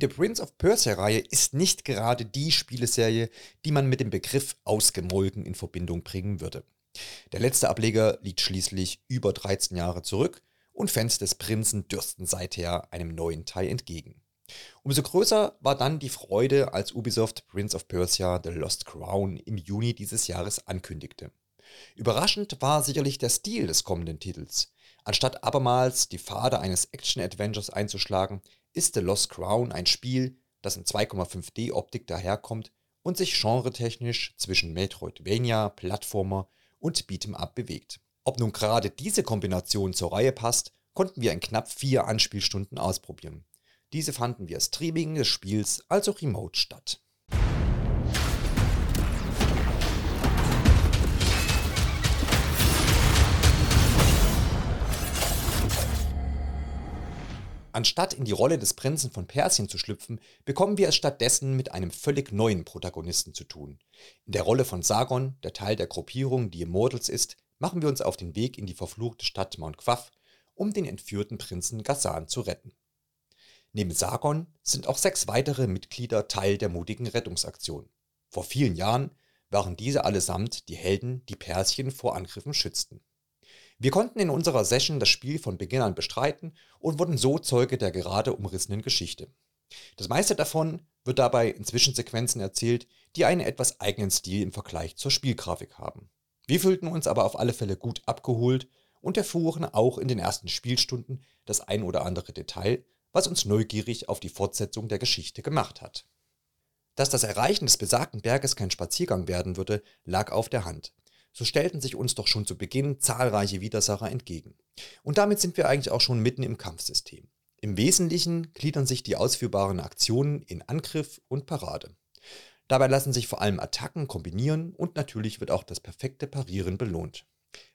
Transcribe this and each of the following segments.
The Prince of Persia-Reihe ist nicht gerade die Spieleserie, die man mit dem Begriff ausgemolken in Verbindung bringen würde. Der letzte Ableger liegt schließlich über 13 Jahre zurück und Fans des Prinzen dürsten seither einem neuen Teil entgegen. Umso größer war dann die Freude, als Ubisoft Prince of Persia The Lost Crown im Juni dieses Jahres ankündigte. Überraschend war sicherlich der Stil des kommenden Titels. Anstatt abermals die Pfade eines Action-Adventures einzuschlagen, ist The Lost Crown ein Spiel, das in 2,5D-Optik daherkommt und sich genretechnisch zwischen Metroidvania, Plattformer und Beat'em Up bewegt. Ob nun gerade diese Kombination zur Reihe passt, konnten wir in knapp vier Anspielstunden ausprobieren. Diese fanden via Streaming des Spiels also remote statt. Anstatt in die Rolle des Prinzen von Persien zu schlüpfen, bekommen wir es stattdessen mit einem völlig neuen Protagonisten zu tun. In der Rolle von Sargon, der Teil der Gruppierung, die Immortals ist, machen wir uns auf den Weg in die verfluchte Stadt Mount Quaff, um den entführten Prinzen Ghassan zu retten. Neben Sargon sind auch sechs weitere Mitglieder Teil der mutigen Rettungsaktion. Vor vielen Jahren waren diese allesamt die Helden, die Persien vor Angriffen schützten. Wir konnten in unserer Session das Spiel von Beginn an bestreiten und wurden so Zeuge der gerade umrissenen Geschichte. Das meiste davon wird dabei in Zwischensequenzen erzählt, die einen etwas eigenen Stil im Vergleich zur Spielgrafik haben. Wir fühlten uns aber auf alle Fälle gut abgeholt und erfuhren auch in den ersten Spielstunden das ein oder andere Detail, was uns neugierig auf die Fortsetzung der Geschichte gemacht hat. Dass das Erreichen des besagten Berges kein Spaziergang werden würde, lag auf der Hand so stellten sich uns doch schon zu Beginn zahlreiche Widersacher entgegen. Und damit sind wir eigentlich auch schon mitten im Kampfsystem. Im Wesentlichen gliedern sich die ausführbaren Aktionen in Angriff und Parade. Dabei lassen sich vor allem Attacken kombinieren und natürlich wird auch das perfekte Parieren belohnt.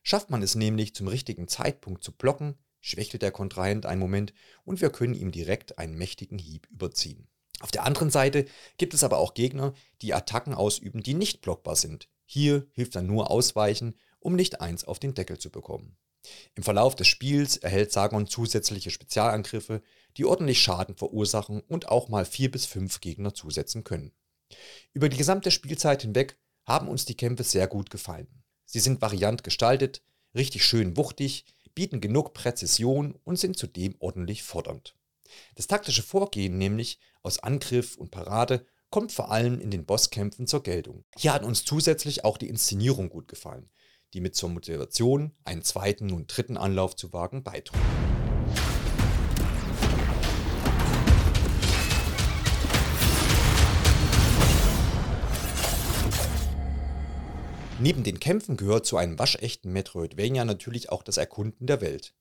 Schafft man es nämlich zum richtigen Zeitpunkt zu blocken, schwächelt der Kontrahent einen Moment und wir können ihm direkt einen mächtigen Hieb überziehen. Auf der anderen Seite gibt es aber auch Gegner, die Attacken ausüben, die nicht blockbar sind, hier hilft dann nur Ausweichen, um nicht eins auf den Deckel zu bekommen. Im Verlauf des Spiels erhält Sargon zusätzliche Spezialangriffe, die ordentlich Schaden verursachen und auch mal vier bis fünf Gegner zusetzen können. Über die gesamte Spielzeit hinweg haben uns die Kämpfe sehr gut gefallen. Sie sind variant gestaltet, richtig schön wuchtig, bieten genug Präzision und sind zudem ordentlich fordernd. Das taktische Vorgehen nämlich aus Angriff und Parade kommt vor allem in den Bosskämpfen zur Geltung. Hier hat uns zusätzlich auch die Inszenierung gut gefallen, die mit zur Motivation, einen zweiten und dritten Anlauf zu wagen, beitrug. Neben den Kämpfen gehört zu einem waschechten Metroidvania natürlich auch das Erkunden der Welt.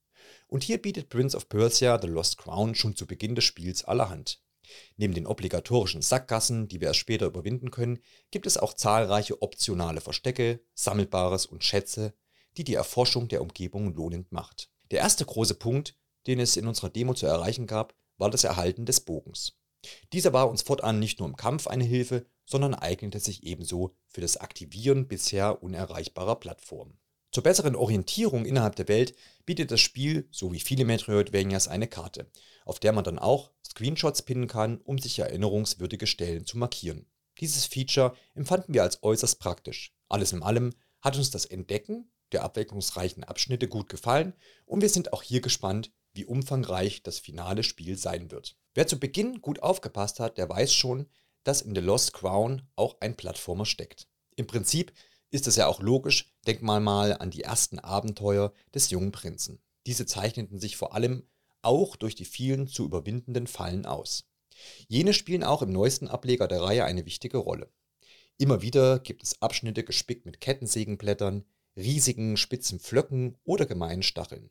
Und hier bietet Prince of Persia The Lost Crown schon zu Beginn des Spiels allerhand. Neben den obligatorischen Sackgassen, die wir erst später überwinden können, gibt es auch zahlreiche optionale Verstecke, Sammelbares und Schätze, die die Erforschung der Umgebung lohnend macht. Der erste große Punkt, den es in unserer Demo zu erreichen gab, war das Erhalten des Bogens. Dieser war uns fortan nicht nur im Kampf eine Hilfe, sondern eignete sich ebenso für das Aktivieren bisher unerreichbarer Plattformen. Zur besseren Orientierung innerhalb der Welt bietet das Spiel, so wie viele Metroidvanias, eine Karte, auf der man dann auch Screenshots pinnen kann, um sich erinnerungswürdige Stellen zu markieren. Dieses Feature empfanden wir als äußerst praktisch. Alles in allem hat uns das Entdecken der abwechslungsreichen Abschnitte gut gefallen und wir sind auch hier gespannt, wie umfangreich das finale Spiel sein wird. Wer zu Beginn gut aufgepasst hat, der weiß schon, dass in The Lost Crown auch ein Plattformer steckt. Im Prinzip ist es ja auch logisch, denk mal mal an die ersten Abenteuer des jungen Prinzen. Diese zeichneten sich vor allem auch durch die vielen zu überwindenden Fallen aus. Jene spielen auch im neuesten Ableger der Reihe eine wichtige Rolle. Immer wieder gibt es Abschnitte gespickt mit Kettensägenblättern, riesigen spitzen Pflöcken oder gemeinen Stacheln.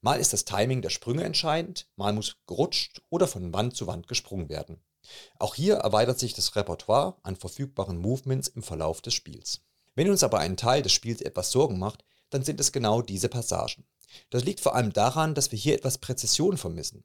Mal ist das Timing der Sprünge entscheidend, mal muss gerutscht oder von Wand zu Wand gesprungen werden. Auch hier erweitert sich das Repertoire an verfügbaren Movements im Verlauf des Spiels. Wenn uns aber ein Teil des Spiels etwas Sorgen macht, dann sind es genau diese Passagen. Das liegt vor allem daran, dass wir hier etwas Präzision vermissen.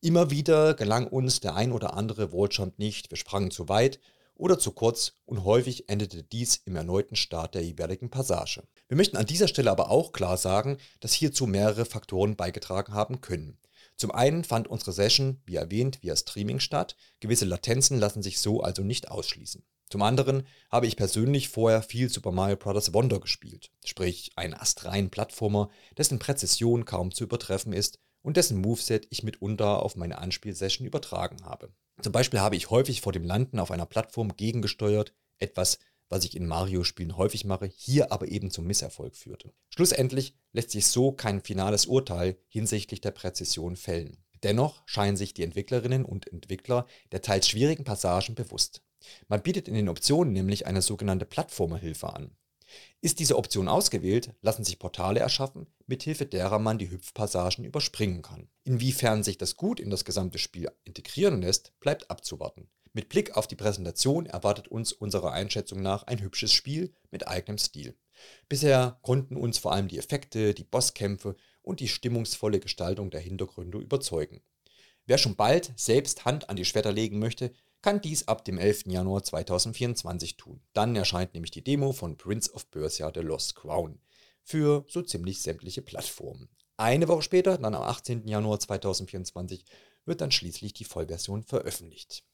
Immer wieder gelang uns der ein oder andere Walljump nicht, wir sprangen zu weit oder zu kurz und häufig endete dies im erneuten Start der jeweiligen Passage. Wir möchten an dieser Stelle aber auch klar sagen, dass hierzu mehrere Faktoren beigetragen haben können. Zum einen fand unsere Session, wie erwähnt, via Streaming statt. Gewisse Latenzen lassen sich so also nicht ausschließen. Zum anderen habe ich persönlich vorher viel Super Mario Bros. Wonder gespielt, sprich einen astreinen Plattformer, dessen Präzision kaum zu übertreffen ist und dessen Moveset ich mitunter auf meine Anspielsession übertragen habe. Zum Beispiel habe ich häufig vor dem Landen auf einer Plattform gegengesteuert, etwas, was ich in Mario-Spielen häufig mache, hier aber eben zum Misserfolg führte. Schlussendlich lässt sich so kein finales Urteil hinsichtlich der Präzision fällen. Dennoch scheinen sich die Entwicklerinnen und Entwickler der teils schwierigen Passagen bewusst. Man bietet in den Optionen nämlich eine sogenannte Plattformerhilfe an. Ist diese Option ausgewählt, lassen sich Portale erschaffen, mithilfe derer man die Hüpfpassagen überspringen kann. Inwiefern sich das gut in das gesamte Spiel integrieren lässt, bleibt abzuwarten. Mit Blick auf die Präsentation erwartet uns unserer Einschätzung nach ein hübsches Spiel mit eigenem Stil. Bisher konnten uns vor allem die Effekte, die Bosskämpfe und die stimmungsvolle Gestaltung der Hintergründe überzeugen. Wer schon bald selbst Hand an die Schwerter legen möchte, kann dies ab dem 11. Januar 2024 tun. Dann erscheint nämlich die Demo von Prince of Persia The Lost Crown für so ziemlich sämtliche Plattformen. Eine Woche später, dann am 18. Januar 2024, wird dann schließlich die Vollversion veröffentlicht.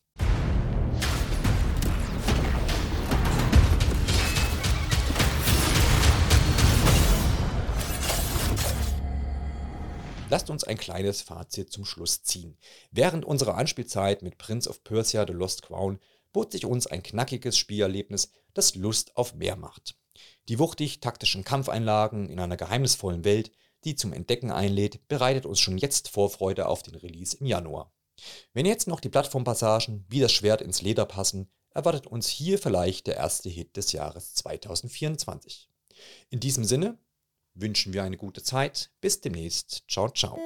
Lasst uns ein kleines Fazit zum Schluss ziehen. Während unserer Anspielzeit mit Prince of Persia The Lost Crown bot sich uns ein knackiges Spielerlebnis, das Lust auf mehr macht. Die wuchtig taktischen Kampfeinlagen in einer geheimnisvollen Welt, die zum Entdecken einlädt, bereitet uns schon jetzt Vorfreude auf den Release im Januar. Wenn jetzt noch die Plattformpassagen wie das Schwert ins Leder passen, erwartet uns hier vielleicht der erste Hit des Jahres 2024. In diesem Sinne, wünschen wir eine gute Zeit. Bis demnächst. Ciao, ciao.